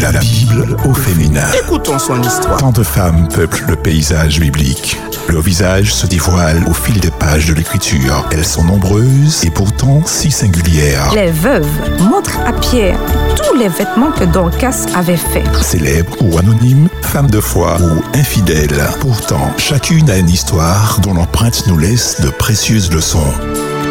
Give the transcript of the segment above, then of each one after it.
La Bible au féminin. Écoutons son histoire. Tant de femmes peuplent le paysage biblique. Leur visage se dévoile au fil des pages de l'écriture. Elles sont nombreuses et pourtant si singulières. Les veuves montrent à Pierre tous les vêtements que Dorcas avait faits. Célèbres ou anonymes, femmes de foi ou infidèles. Pourtant, chacune a une histoire dont l'empreinte nous laisse de précieuses leçons.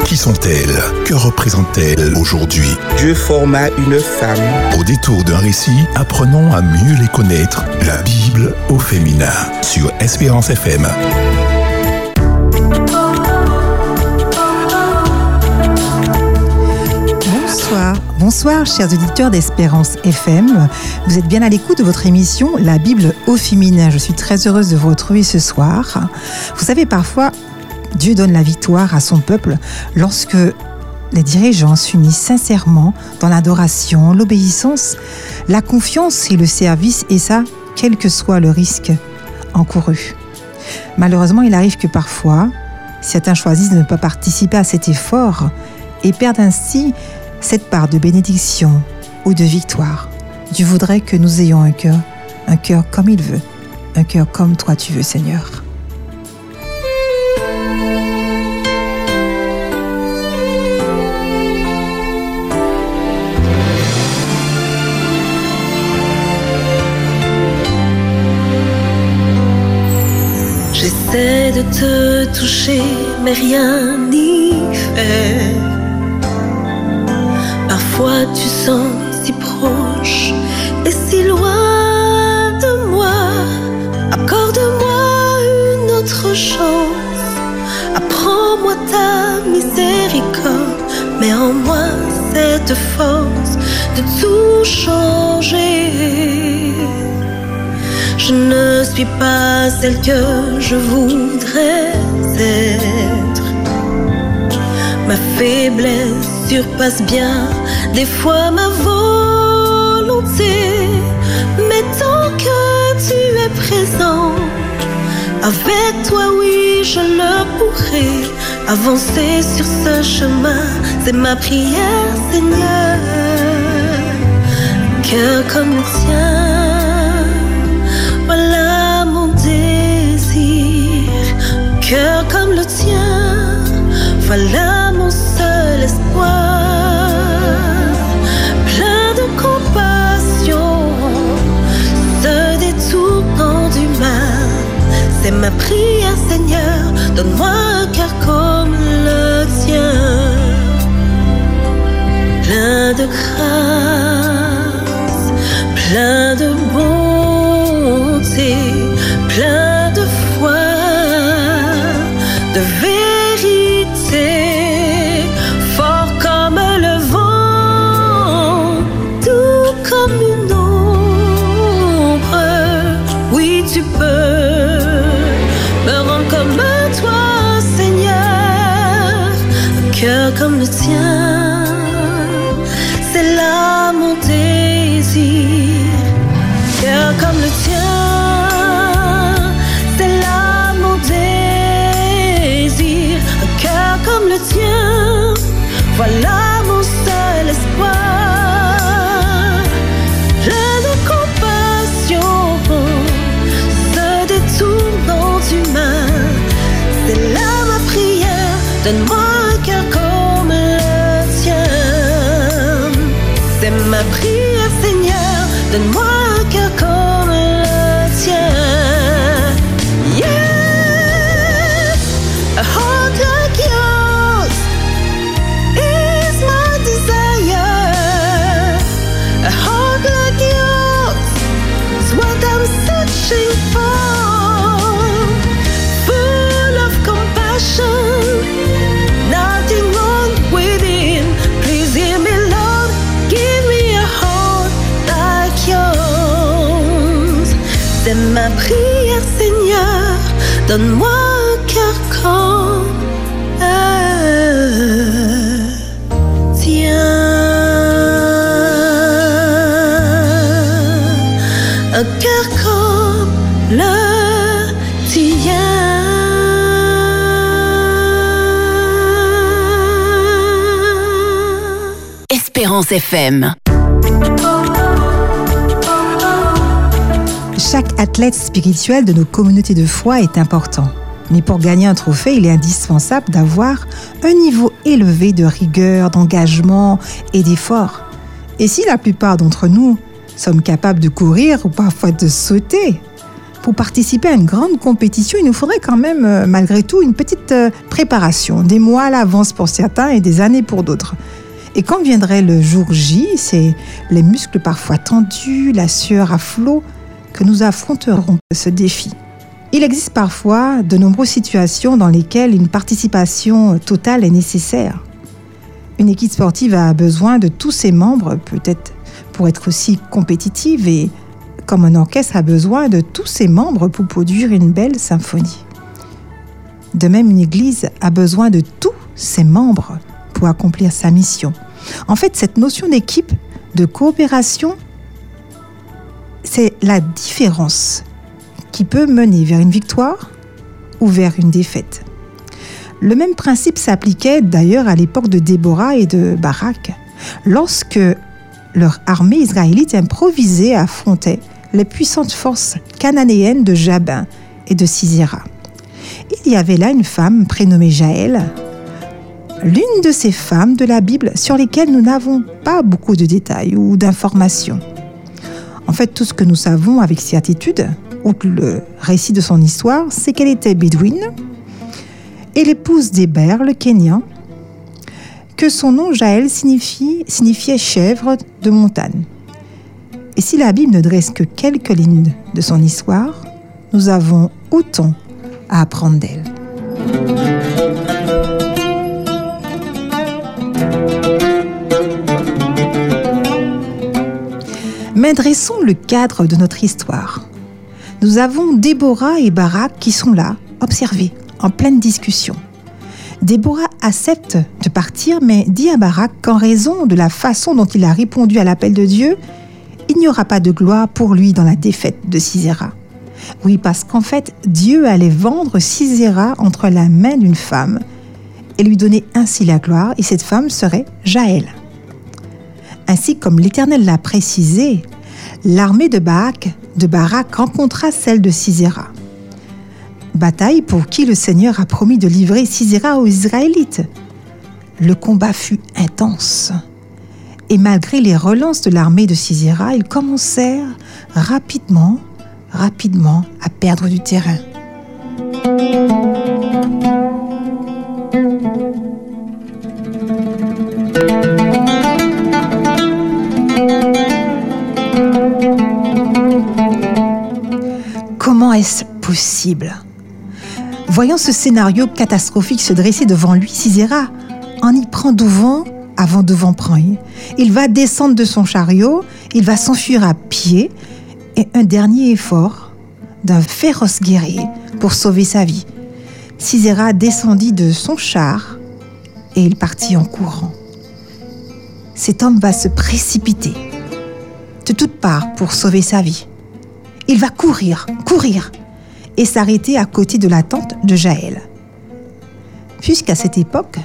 Qui sont-elles? Que représentent-elles aujourd'hui? Dieu forma une femme. Au détour d'un récit, apprenons à mieux les connaître. La Bible au féminin sur Espérance FM. Bonsoir, bonsoir chers auditeurs d'Espérance FM. Vous êtes bien à l'écoute de votre émission La Bible au féminin. Je suis très heureuse de vous retrouver ce soir. Vous savez, parfois, Dieu donne la victoire à son peuple lorsque les dirigeants s'unissent sincèrement dans l'adoration, l'obéissance, la confiance et le service, et ça, quel que soit le risque encouru. Malheureusement, il arrive que parfois, certains choisissent de ne pas participer à cet effort et perdent ainsi cette part de bénédiction ou de victoire. Dieu voudrait que nous ayons un cœur, un cœur comme il veut, un cœur comme toi tu veux, Seigneur. Te toucher, mais rien n'y fait. Parfois tu sens si proche et si loin de moi. Accorde-moi une autre chance. Apprends-moi ta miséricorde. Mets en moi cette force de tout changer. Je ne suis pas celle que je voudrais être. Ma faiblesse surpasse bien des fois ma volonté. Mais tant que tu es présent, avec toi oui je le pourrai. Avancer sur ce chemin, c'est ma prière Seigneur. Cœur comme le tien, voilà mon seul espoir. Plein de compassion, se détournant du mal. C'est ma prière, Seigneur. Donne-moi un cœur comme le tien. Plein de grâce, tu peux me rendre comme toi, Seigneur, un cœur comme le tien. C'est là mon désir, cœur comme Donne-moi un cœur le tien. Un cœur comme le tien. Espérance FM. Chaque athlète spirituel de nos communautés de foi est important. Mais pour gagner un trophée, il est indispensable d'avoir un niveau élevé de rigueur, d'engagement et d'effort. Et si la plupart d'entre nous sommes capables de courir ou parfois de sauter, pour participer à une grande compétition, il nous faudrait quand même, euh, malgré tout, une petite euh, préparation, des mois à l'avance pour certains et des années pour d'autres. Et quand viendrait le jour J, c'est les muscles parfois tendus, la sueur à flot, nous affronterons ce défi. Il existe parfois de nombreuses situations dans lesquelles une participation totale est nécessaire. Une équipe sportive a besoin de tous ses membres, peut-être pour être aussi compétitive, et comme un orchestre a besoin de tous ses membres pour produire une belle symphonie. De même, une église a besoin de tous ses membres pour accomplir sa mission. En fait, cette notion d'équipe, de coopération, la différence qui peut mener vers une victoire ou vers une défaite. Le même principe s'appliquait d'ailleurs à l'époque de Déborah et de Barak, lorsque leur armée israélite improvisée affrontait les puissantes forces cananéennes de Jabin et de Sisera. Il y avait là une femme prénommée Jaël, l'une de ces femmes de la Bible sur lesquelles nous n'avons pas beaucoup de détails ou d'informations. En fait, tout ce que nous savons avec certitude, outre le récit de son histoire, c'est qu'elle était bédouine et l'épouse d'Héber, le Kenyan, que son nom Jaël signifiait chèvre de montagne. Et si la Bible ne dresse que quelques lignes de son histoire, nous avons autant à apprendre d'elle. Mais dressons le cadre de notre histoire. Nous avons Déborah et Barak qui sont là, observés, en pleine discussion. Déborah accepte de partir, mais dit à Barak qu'en raison de la façon dont il a répondu à l'appel de Dieu, il n'y aura pas de gloire pour lui dans la défaite de Sisera. Oui, parce qu'en fait, Dieu allait vendre Sisera entre la main d'une femme et lui donner ainsi la gloire, et cette femme serait Jaël. Ainsi comme l'Éternel l'a précisé, l'armée de Barak, de Barak rencontra celle de Sisera. Bataille pour qui le Seigneur a promis de livrer Sisera aux Israélites. Le combat fut intense. Et malgré les relances de l'armée de Sisera, ils commencèrent rapidement, rapidement à perdre du terrain. Comment est-ce possible? Voyant ce scénario catastrophique se dresser devant lui, Sisera en y prend devant avant de vent prendre. Il va descendre de son chariot, il va s'enfuir à pied et un dernier effort d'un féroce guerrier pour sauver sa vie. Sisera descendit de son char et il partit en courant. Cet homme va se précipiter de toutes parts pour sauver sa vie. Il va courir, courir et s'arrêter à côté de la tente de Jaël. Puisqu'à cette époque,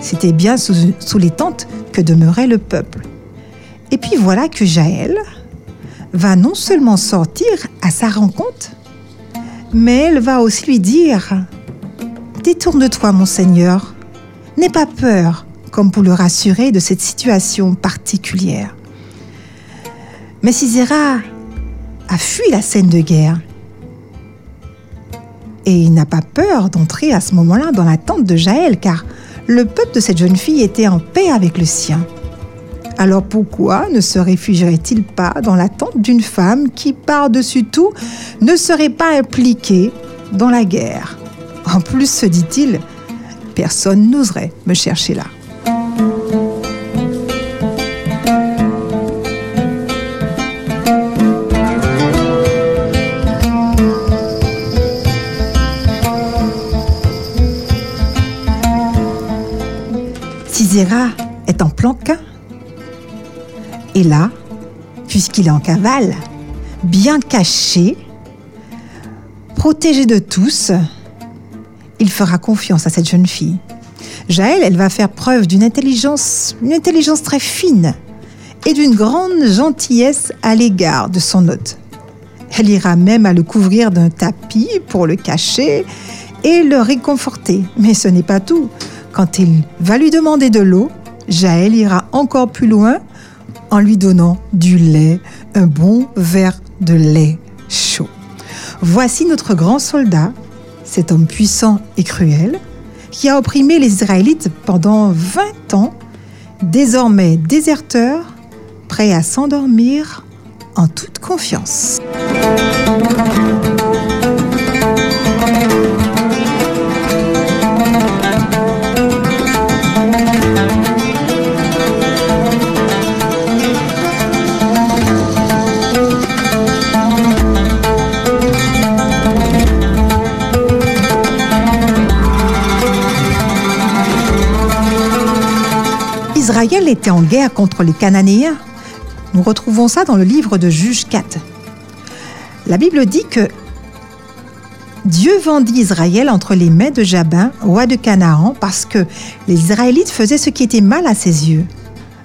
c'était bien sous, les tentes que demeurait le peuple. Et puis voilà que Jaël va non seulement sortir à sa rencontre, mais elle va aussi lui dire Détourne-toi, mon Seigneur, n'aie pas peur, comme pour le rassurer de cette situation particulière. Mais Sisera a fui la scène de guerre et il n'a pas peur d'entrer à ce moment-là dans la tente de Jaël, car le peuple de cette jeune fille était en paix avec le sien. Alors pourquoi ne se réfugierait-il pas dans la tente d'une femme qui, par-dessus tout, ne serait pas impliquée dans la guerre? En plus, se dit-il, personne n'oserait me chercher là. En planquin. Et là, puisqu'il est en cavale, bien caché, protégé de tous, il fera confiance à cette jeune fille. Jaël, elle va faire preuve d'une intelligence, une intelligence très fine et d'une grande gentillesse à l'égard de son hôte. Elle ira même à le couvrir d'un tapis pour le cacher et le réconforter. Mais ce n'est pas tout. Quand il va lui demander de l'eau, Jaël ira encore plus loin en lui donnant du lait, un bon verre de lait chaud. Voici notre grand soldat, cet homme puissant et cruel, qui a opprimé les Israélites pendant 20 ans, désormais déserteur, prêt à s'endormir en toute confiance. Était en guerre contre les Cananéens. Nous retrouvons ça dans le livre de Juge 4. La Bible dit que Dieu vendit Israël entre les mains de Jabin, roi de Canaan, parce que les Israélites faisaient ce qui était mal à ses yeux.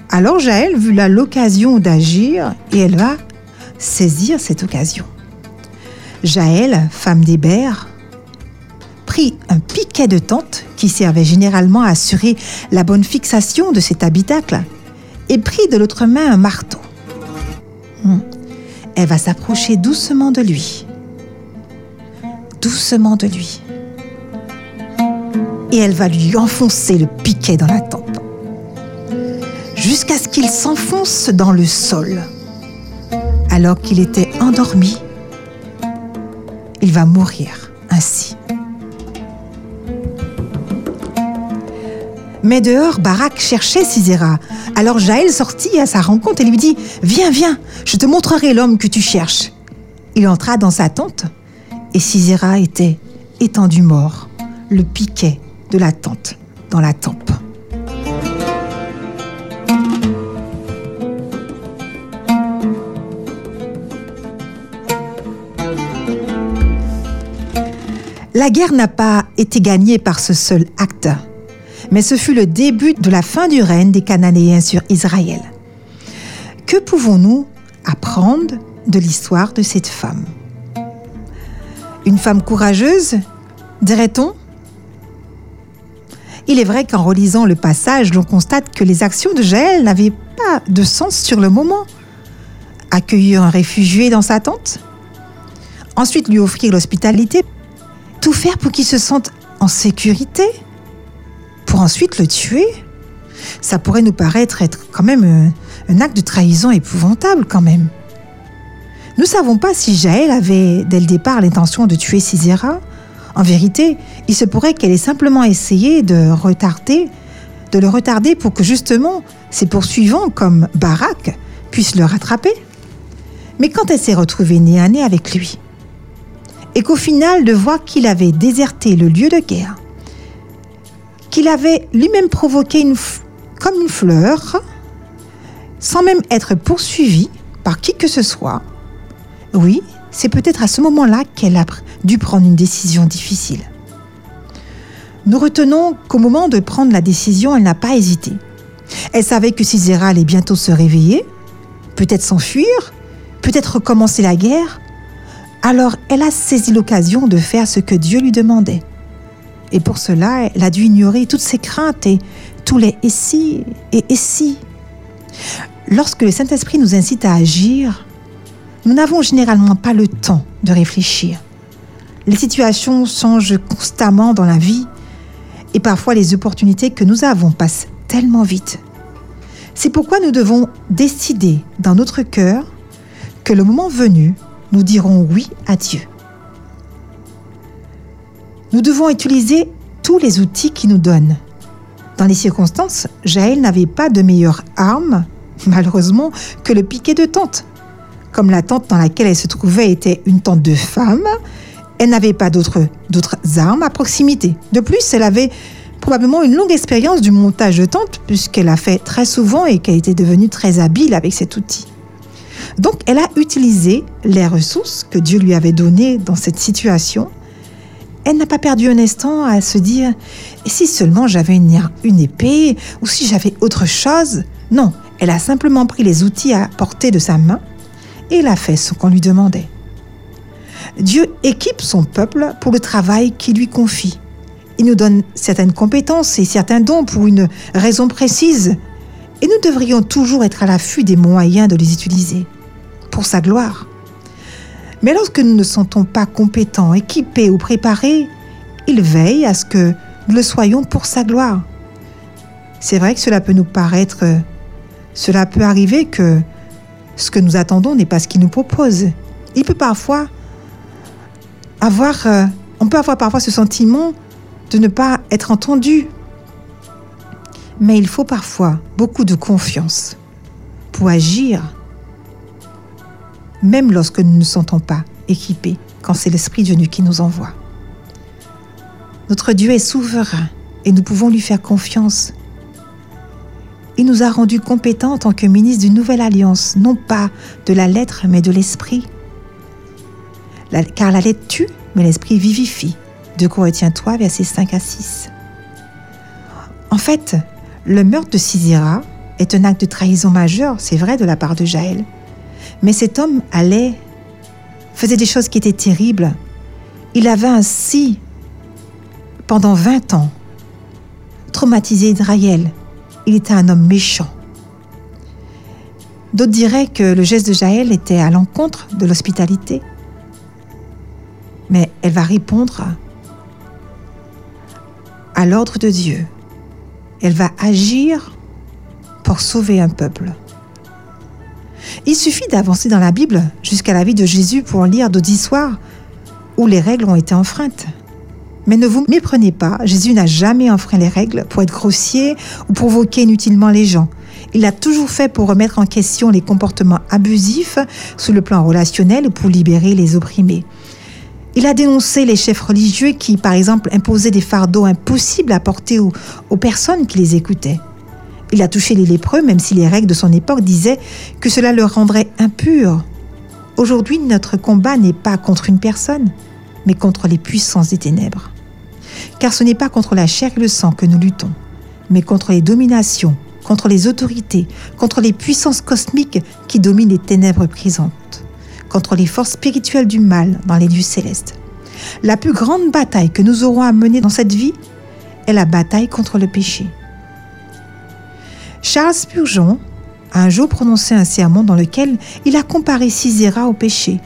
Alors Jaël vit là l'occasion d'agir et elle va saisir cette occasion. Jaël, femme d'Hébert, prit un piquet de tente qui servait généralement à assurer la bonne fixation de cet habitacle et prit de l'autre main un marteau. Hmm. Elle va s'approcher doucement de lui. Doucement de lui. Et elle va lui enfoncer le piquet dans la tempe. Jusqu'à ce qu'il s'enfonce dans le sol. Alors qu'il était endormi, il va mourir ainsi. Mais dehors, Barak cherchait Sisera. Alors Jaël sortit à sa rencontre et lui dit Viens, viens, je te montrerai l'homme que tu cherches. Il entra dans sa tente et Sisera était étendu mort, le piquet de la tente dans la tempe. La guerre n'a pas été gagnée par ce seul acte, mais ce fut le début de la fin du règne des Cananéens sur Israël. Que pouvons-nous apprendre de l'histoire de cette femme? Une femme courageuse, dirait-on? Il est vrai qu'en relisant le passage, l'on constate que les actions de Jaël n'avaient pas de sens sur le moment. Accueillir un réfugié dans sa tente? Ensuite lui offrir l'hospitalité? Tout faire pour qu'il se sente en sécurité? Pour ensuite le tuer Ça pourrait nous paraître être quand même un, un acte de trahison épouvantable quand même. Nous ne savons pas si Jaël avait dès le départ l'intention de tuer Sisera. En vérité, il se pourrait qu'elle ait simplement essayé de retarder, de le retarder pour que justement ses poursuivants comme Barak puissent le rattraper. Mais quand elle s'est retrouvée nez à nez avec lui, et qu'au final de voir qu'il avait déserté le lieu de guerre, qu'il avait lui-même provoqué une comme une fleur, sans même être poursuivi par qui que ce soit, oui, c'est peut-être à ce moment-là qu'elle a dû prendre une décision difficile. Nous retenons qu'au moment de prendre la décision, elle n'a pas hésité. Elle savait que Sisera allait bientôt se réveiller, peut-être s'enfuir, peut-être recommencer la guerre. Alors elle a saisi l'occasion de faire ce que Dieu lui demandait. Et pour cela, elle a dû ignorer toutes ses craintes et tous les et si et et si. Lorsque le Saint-Esprit nous incite à agir, nous n'avons généralement pas le temps de réfléchir. Les situations changent constamment dans la vie et parfois les opportunités que nous avons passent tellement vite. C'est pourquoi nous devons décider dans notre cœur que le moment venu, nous dirons oui à Dieu. Nous devons utiliser tous les outils qu'il nous donne. Dans les circonstances, Jaël n'avait pas de meilleure arme, malheureusement, que le piquet de tente. Comme la tente dans laquelle elle se trouvait était une tente de femme, elle n'avait pas d'autres d'autres armes à proximité. De plus, elle avait probablement une longue expérience du montage de tente, puisqu'elle a fait très souvent et qu'elle était devenue très habile avec cet outil. Donc, elle a utilisé les ressources que Dieu lui avait données dans cette situation elle n'a pas perdu un instant à se dire et si seulement j'avais une, épée ou si j'avais autre chose? Non, elle a simplement pris les outils à portée de sa main et elle a fait ce qu'on lui demandait. Dieu équipe son peuple pour le travail qu'il lui confie. Il nous donne certaines compétences et certains dons pour une raison précise. Et nous devrions toujours être à l'affût des moyens de les utiliser pour sa gloire. Mais lorsque nous ne sentons pas compétents, équipés ou préparés, il veille à ce que nous le soyons pour sa gloire. C'est vrai que cela peut nous paraître, cela peut arriver que ce que nous attendons n'est pas ce qu'il nous propose. Il peut parfois avoir, euh, on peut avoir parfois ce sentiment de ne pas être entendu. Mais il faut parfois beaucoup de confiance pour agir, même lorsque nous ne nous sentons pas équipés, quand c'est l'Esprit de Dieu qui nous envoie. Notre Dieu est souverain et nous pouvons lui faire confiance. Il nous a rendus compétents en tant que ministres d'une nouvelle alliance, non pas de la lettre, mais de l'esprit. Car la lettre tue, mais l'esprit vivifie. 2 Corinthiens 3, versets 5 à 6. En fait, le meurtre de Sisera est un acte de trahison majeur, c'est vrai, de la part de Jaël. Mais cet homme allait, faisait des choses qui étaient terribles. Il avait ainsi, pendant 20 ans, traumatisé Israël. Il était un homme méchant. D'autres diraient que le geste de Jaël était à l'encontre de l'hospitalité. Mais elle va répondre à l'ordre de Dieu. Elle va agir pour sauver un peuple. Il suffit d'avancer dans la Bible jusqu'à la vie de Jésus pour lire d'autres histoires où les règles ont été enfreintes. Mais ne vous méprenez pas, Jésus n'a jamais enfreint les règles pour être grossier ou provoquer inutilement les gens. Il l'a toujours fait pour remettre en question les comportements abusifs sur le plan relationnel ou pour libérer les opprimés. Il a dénoncé les chefs religieux qui, par exemple, imposaient des fardeaux impossibles à porter aux personnes qui les écoutaient. Il a touché les lépreux, même si les règles de son époque disaient que cela le rendrait impur. Aujourd'hui, notre combat n'est pas contre une personne, mais contre les puissances des ténèbres. Car ce n'est pas contre la chair et le sang que nous luttons, mais contre les dominations, contre les autorités, contre les puissances cosmiques qui dominent les ténèbres brisantes, contre les forces spirituelles du mal dans les lieux célestes. La plus grande bataille que nous aurons à mener dans cette vie est la bataille contre le péché. Charles Spurgeon a un jour prononcé un sermon dans lequel il a comparé Sisera au péché.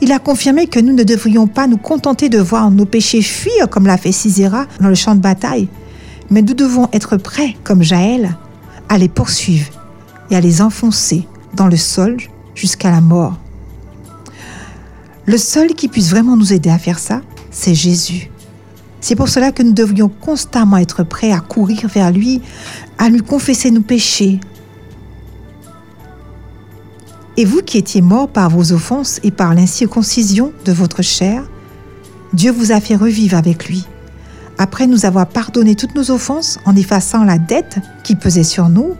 Il a confirmé que nous ne devrions pas nous contenter de voir nos péchés fuir comme l'a fait Sisera dans le champ de bataille, mais nous devons être prêts, comme Jaël, à les poursuivre et à les enfoncer dans le sol jusqu'à la mort. Le seul qui puisse vraiment nous aider à faire ça, c'est Jésus. C'est pour cela que nous devrions constamment être prêts à courir vers lui, à lui confesser nos péchés. Et vous qui étiez morts par vos offenses et par l'incirconcision de votre chair, Dieu vous a fait revivre avec lui. Après nous avoir pardonné toutes nos offenses en effaçant la dette qui pesait sur nous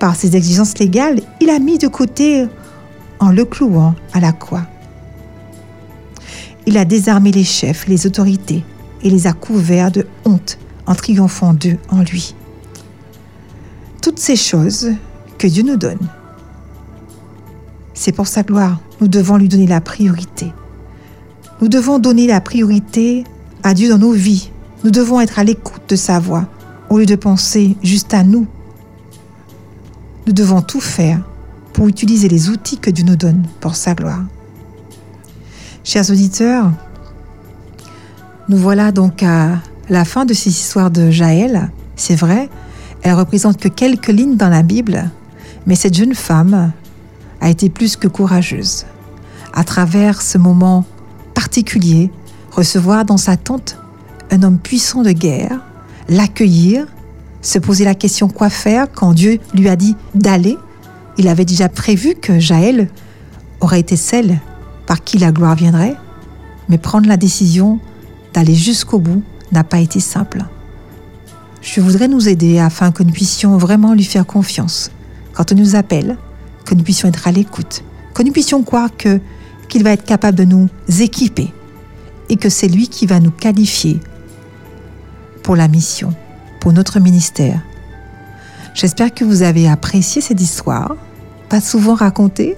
par ses exigences légales, il a mis de côté en le clouant à la croix. Il a désarmé les chefs, les autorités, et les a couverts de honte en triomphant d'eux en lui. Toutes ces choses que Dieu nous donne, c'est pour sa gloire. Nous devons lui donner la priorité. Nous devons donner la priorité à Dieu dans nos vies. Nous devons être à l'écoute de sa voix au lieu de penser juste à nous. Nous devons tout faire pour utiliser les outils que Dieu nous donne pour sa gloire. Chers auditeurs, nous voilà donc à la fin de ces histoires de Jaël. C'est vrai, elle représente que quelques lignes dans la Bible, mais cette jeune femme a été plus que courageuse. À travers ce moment particulier, recevoir dans sa tente un homme puissant de guerre, l'accueillir, se poser la question quoi faire quand Dieu lui a dit d'aller. Il avait déjà prévu que Jaël aurait été celle par qui la gloire viendrait, mais prendre la décision d'aller jusqu'au bout n'a pas été simple. Je voudrais nous aider afin que nous puissions vraiment lui faire confiance quand on nous appelle, que nous puissions être à l'écoute, que nous puissions croire que qu'il va être capable de nous équiper et que c'est lui qui va nous qualifier pour la mission, pour notre ministère. J'espère que vous avez apprécié cette histoire, pas souvent racontée,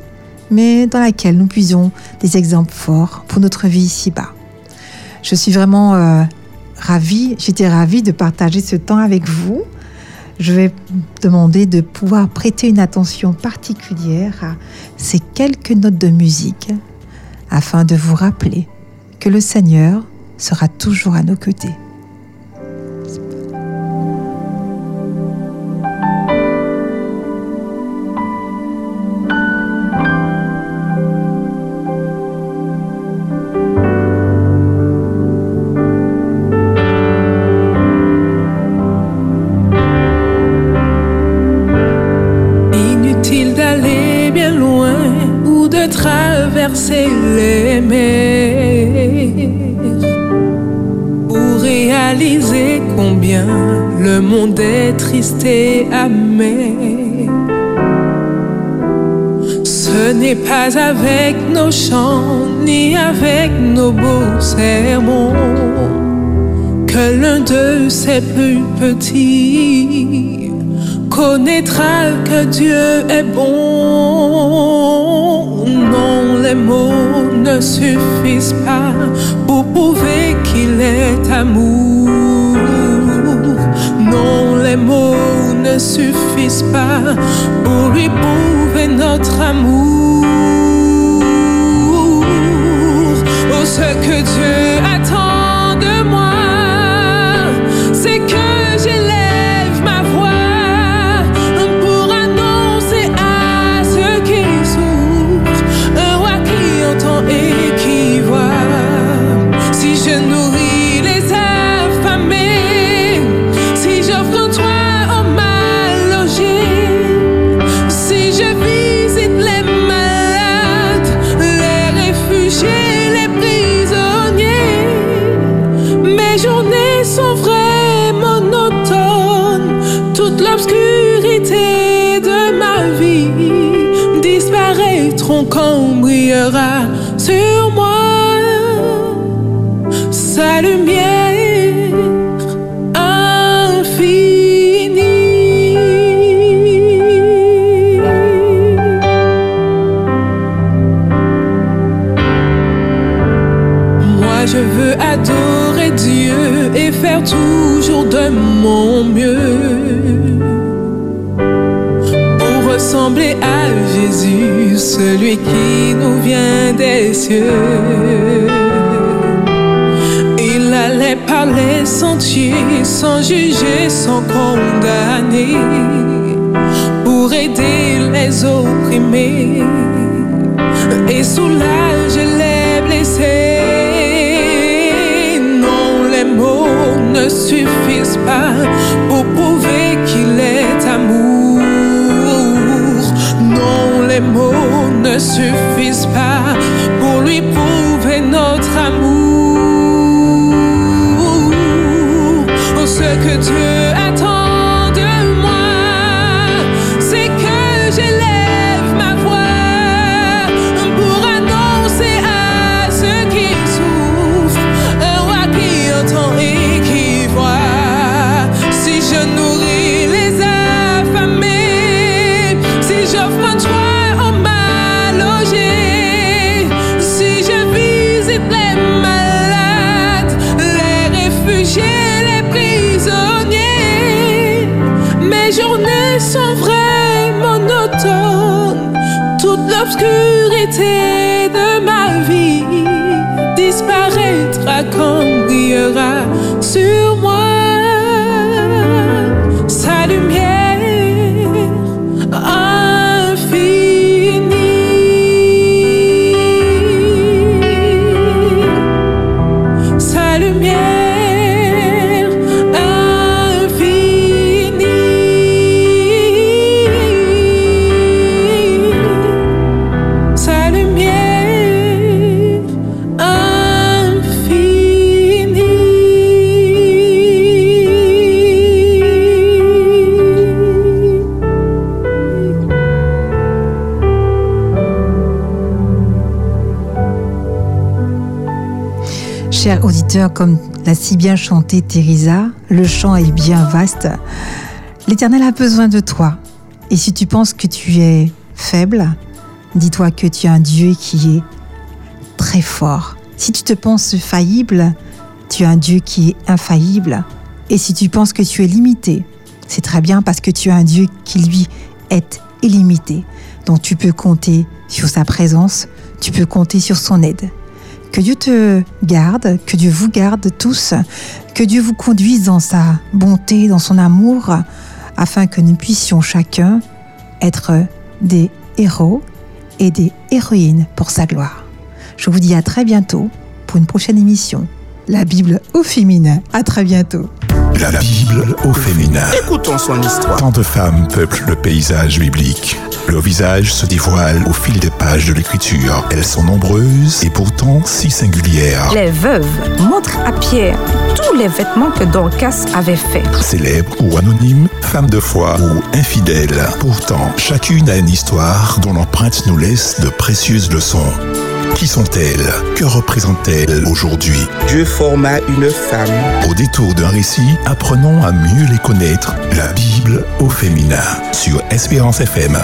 mais dans laquelle nous puisons des exemples forts pour notre vie ici-bas. Je suis vraiment euh, ravie, j'étais ravie de partager ce temps avec vous. Je vais demander de pouvoir prêter une attention particulière à ces quelques notes de musique afin de vous rappeler que le Seigneur sera toujours à nos côtés. Ce n'est pas avec nos chants ni avec nos beaux sermons que l'un de ses plus petits connaîtra que Dieu est bon. Non, les mots ne suffisent pas pour prouver qu'il est amour. Les mots ne suffisent pas pour lui prouver notre amour. Oh, ce que Dieu attend L'obscurité de ma vie disparaîtront quand brillera sur moi sa lumière infinie. Moi je veux adorer Dieu et faire toujours de mon mieux à Jésus, celui qui nous vient des cieux. Il allait par les sentiers sans juger, sans condamner, pour aider les opprimés et soulager les blessés. Non, les mots ne suffisent pas pour prouver qu'il les mots ne suffisent pas pour lui prouver notre amour. Oh, ce que Dieu l'obscurité Chers auditeurs, comme l'a si bien chanté Teresa, le chant est bien vaste. L'Éternel a besoin de toi. Et si tu penses que tu es faible, Dis-toi que tu as un Dieu qui est très fort. Si tu te penses faillible, tu as un Dieu qui est infaillible. Et si tu penses que tu es limité, c'est très bien parce que tu as un Dieu qui, lui, est illimité. Donc tu peux compter sur sa présence, tu peux compter sur son aide. Que Dieu te garde, que Dieu vous garde tous, que Dieu vous conduise dans sa bonté, dans son amour, afin que nous puissions chacun être des héros et des héroïnes pour sa gloire. Je vous dis à très bientôt pour une prochaine émission. La Bible au féminin. À très bientôt. La Bible au féminin. Écoutons son histoire. Tant de femmes peuplent le paysage biblique. Leur visage se dévoile au fil des pages de l'écriture. Elles sont nombreuses et pourtant si singulières. Les veuves montrent à Pierre tous les vêtements que Dorcas avait faits. Célèbres ou anonymes, femmes de foi ou infidèles. Pourtant, chacune a une histoire dont l'empreinte nous laisse de précieuses leçons. Qui sont-elles? Que représentent-elles aujourd'hui? Dieu forma une femme. Au détour d'un récit, apprenons à mieux les connaître. La Bible au féminin sur Espérance FM.